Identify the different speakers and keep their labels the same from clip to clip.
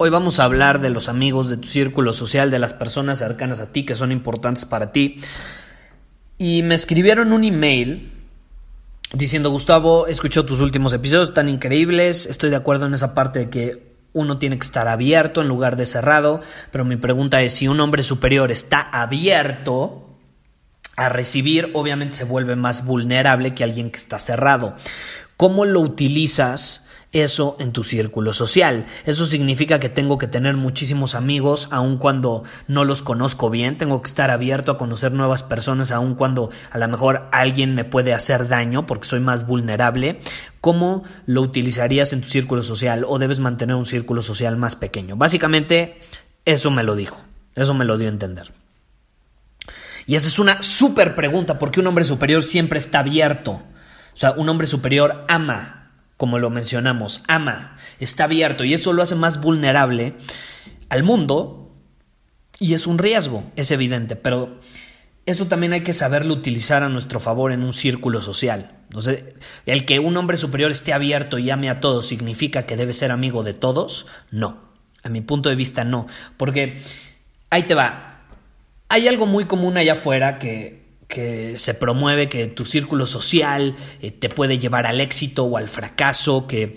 Speaker 1: Hoy vamos a hablar de los amigos, de tu círculo social, de las personas cercanas a ti que son importantes para ti. Y me escribieron un email diciendo, Gustavo, escuchó tus últimos episodios tan increíbles, estoy de acuerdo en esa parte de que uno tiene que estar abierto en lugar de cerrado, pero mi pregunta es, si un hombre superior está abierto a recibir, obviamente se vuelve más vulnerable que alguien que está cerrado. ¿Cómo lo utilizas? Eso en tu círculo social. Eso significa que tengo que tener muchísimos amigos aun cuando no los conozco bien, tengo que estar abierto a conocer nuevas personas aun cuando a lo mejor alguien me puede hacer daño porque soy más vulnerable. ¿Cómo lo utilizarías en tu círculo social o debes mantener un círculo social más pequeño? Básicamente, eso me lo dijo, eso me lo dio a entender. Y esa es una súper pregunta, porque un hombre superior siempre está abierto. O sea, un hombre superior ama como lo mencionamos, ama, está abierto y eso lo hace más vulnerable al mundo y es un riesgo, es evidente, pero eso también hay que saberlo utilizar a nuestro favor en un círculo social. Entonces, el que un hombre superior esté abierto y ame a todos significa que debe ser amigo de todos, no. A mi punto de vista no, porque ahí te va. Hay algo muy común allá afuera que que se promueve que tu círculo social eh, te puede llevar al éxito o al fracaso, que,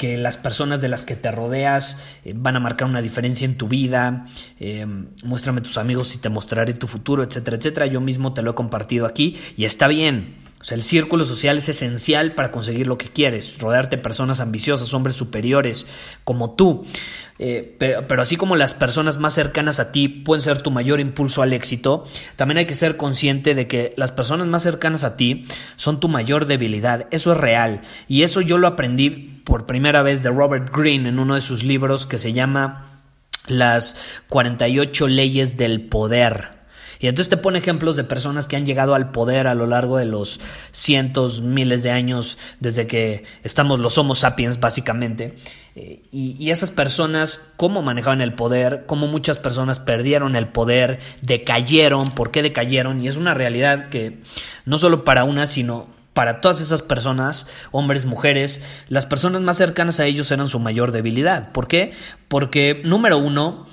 Speaker 1: que las personas de las que te rodeas eh, van a marcar una diferencia en tu vida, eh, muéstrame tus amigos y te mostraré tu futuro, etcétera, etcétera. Yo mismo te lo he compartido aquí y está bien. El círculo social es esencial para conseguir lo que quieres, rodearte de personas ambiciosas, hombres superiores como tú. Eh, pero, así como las personas más cercanas a ti pueden ser tu mayor impulso al éxito, también hay que ser consciente de que las personas más cercanas a ti son tu mayor debilidad. Eso es real. Y eso yo lo aprendí por primera vez de Robert Greene en uno de sus libros que se llama Las 48 leyes del poder. Y entonces te pone ejemplos de personas que han llegado al poder a lo largo de los cientos, miles de años desde que estamos los Homo sapiens, básicamente. Eh, y, y, esas personas, cómo manejaban el poder, cómo muchas personas perdieron el poder, decayeron, por qué decayeron. Y es una realidad que no solo para una, sino para todas esas personas, hombres, mujeres, las personas más cercanas a ellos eran su mayor debilidad. ¿Por qué? Porque, número uno,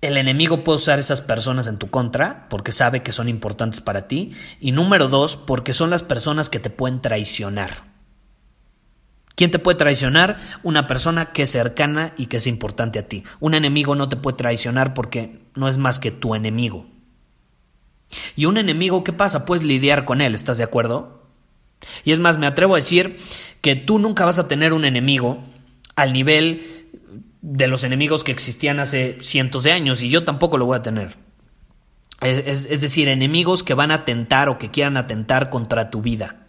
Speaker 1: el enemigo puede usar esas personas en tu contra porque sabe que son importantes para ti. Y número dos, porque son las personas que te pueden traicionar. ¿Quién te puede traicionar? Una persona que es cercana y que es importante a ti. Un enemigo no te puede traicionar porque no es más que tu enemigo. Y un enemigo, ¿qué pasa? Puedes lidiar con él, ¿estás de acuerdo? Y es más, me atrevo a decir que tú nunca vas a tener un enemigo al nivel de los enemigos que existían hace cientos de años y yo tampoco lo voy a tener. Es, decir, enemigos que van a atentar o que quieran atentar contra tu vida.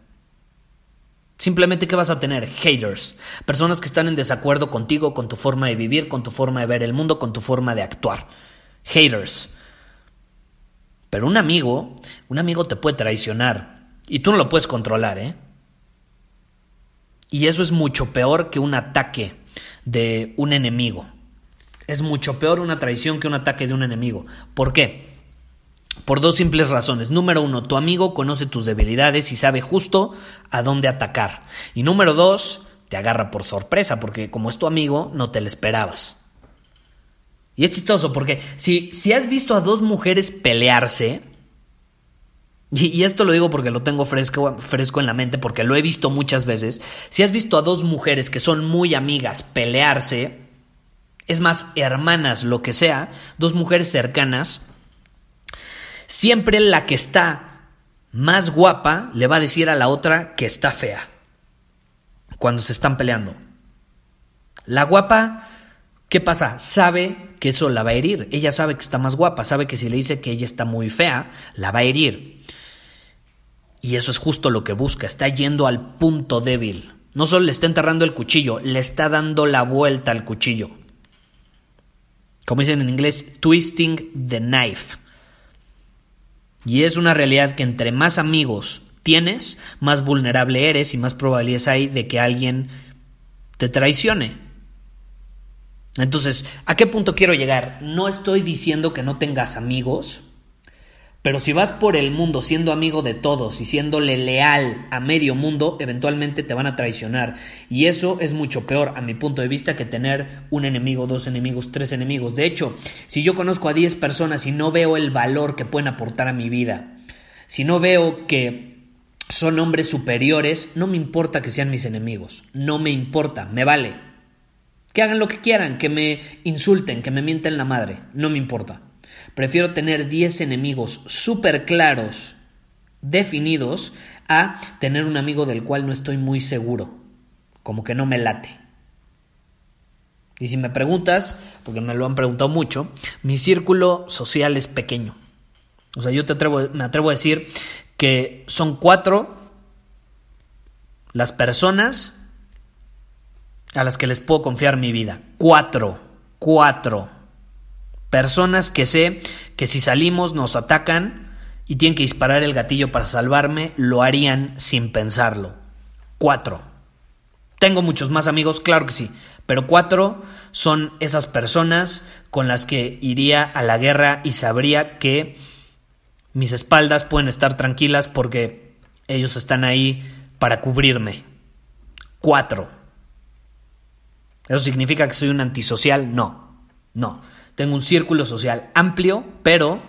Speaker 1: Simplemente, ¿qué vas a tener? Haters. Personas que están en desacuerdo contigo, con tu forma de vivir, con tu forma de ver el mundo, con tu forma de actuar. Haters. Pero un amigo, un amigo te puede traicionar. Y tú no lo puedes controlar, ¿eh? Y eso es mucho peor que un ataque de un enemigo. Es mucho peor una traición que un ataque de un enemigo. ¿Por qué? Por dos simples razones. Número uno, tu amigo conoce tus debilidades y sabe justo a dónde atacar. Y número dos, te agarra por sorpresa, porque como es tu amigo, no te lo esperabas. Y es chistoso, porque si, si has visto a dos mujeres pelearse, y, esto lo digo porque lo tengo fresco, fresco en la mente, porque lo he visto muchas veces. Si has visto a dos mujeres que son muy amigas pelearse, es más, hermanas, lo que sea, dos mujeres cercanas, siempre la que está más guapa le va a decir a la otra que está fea cuando se están peleando. La guapa, ¿qué pasa? Sabe que eso la va a herir. Ella sabe que está más guapa, sabe que si le dice que ella está muy fea, la va a herir. Y eso es justo lo que busca, está yendo al punto débil. No solo le está enterrando el cuchillo, le está dando la vuelta al cuchillo. Como dicen en inglés, twisting the knife. Y es una realidad que entre más amigos tienes, más vulnerable eres y más probabilidades hay de que alguien te traicione. Entonces, ¿a qué punto quiero llegar? No estoy diciendo que no tengas amigos, pero si vas por el mundo siendo amigo de todos y siéndole leal a medio mundo, eventualmente te van a traicionar. Y eso es mucho peor, a mi punto de vista, que tener un enemigo, dos enemigos, tres enemigos. De hecho, si yo conozco a 10 personas y no veo el valor que pueden aportar a mi vida, si no veo que son hombres superiores, no me importa que sean mis enemigos, no me importa, me vale. Que hagan lo que quieran, que me insulten, que me mienten la madre, no me importa. Prefiero tener 10 enemigos súper claros, definidos, a tener un amigo del cual no estoy muy seguro, como que no me late. Y si me preguntas, porque me lo han preguntado mucho, mi círculo social es pequeño. O sea, yo te atrevo, me atrevo a decir que son cuatro las personas a las que les puedo confiar mi vida. Cuatro, cuatro personas que sé que si salimos nos atacan y tienen que disparar el gatillo para salvarme, lo harían sin pensarlo. Cuatro. Tengo muchos más amigos, claro que sí, pero cuatro son esas personas con las que iría a la guerra y sabría que mis espaldas pueden estar tranquilas porque ellos están ahí para cubrirme. Cuatro. ¿Eso significa que soy un antisocial? No, no. Tengo un círculo social amplio, pero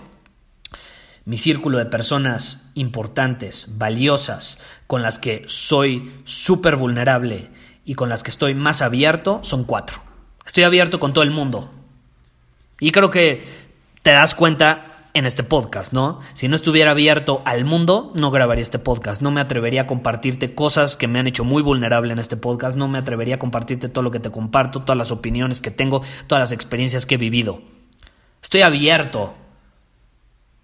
Speaker 1: mi círculo de personas importantes, valiosas, con las que soy súper vulnerable y con las que estoy más abierto, son cuatro. Estoy abierto con todo el mundo. Y creo que te das cuenta en este podcast, ¿no? Si no estuviera abierto al mundo, no grabaría este podcast. No me atrevería a compartirte cosas que me han hecho muy vulnerable en este podcast. No me atrevería a compartirte todo lo que te comparto, todas las opiniones que tengo, todas las experiencias que he vivido. Estoy abierto.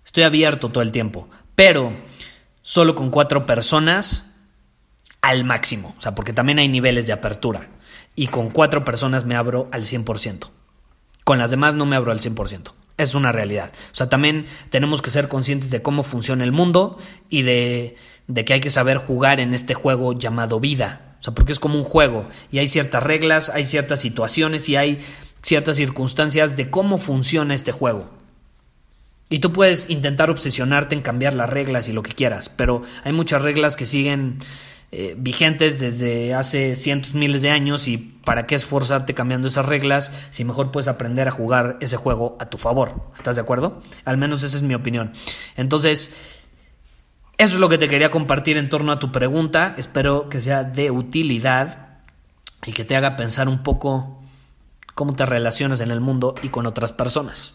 Speaker 1: Estoy abierto todo el tiempo. Pero solo con cuatro personas al máximo. O sea, porque también hay niveles de apertura. Y con cuatro personas me abro al 100%. Con las demás no me abro al 100%. Es una realidad. O sea, también tenemos que ser conscientes de cómo funciona el mundo y de, de, que hay que saber jugar en este juego llamado vida. O sea, porque es como un juego y hay ciertas reglas, hay ciertas situaciones y hay ciertas circunstancias de cómo funciona este juego. Y tú puedes intentar obsesionarte en cambiar las reglas y lo que quieras, pero hay muchas reglas que siguen eh, vigentes desde hace cientos miles de años y para qué esforzarte cambiando esas reglas si mejor puedes aprender a jugar ese juego a tu favor. ¿Estás de acuerdo? Al menos esa es mi opinión. Entonces, eso es lo que te quería compartir en torno a tu pregunta. Espero que sea de utilidad y que te haga pensar un poco cómo te relacionas en el mundo y con otras personas.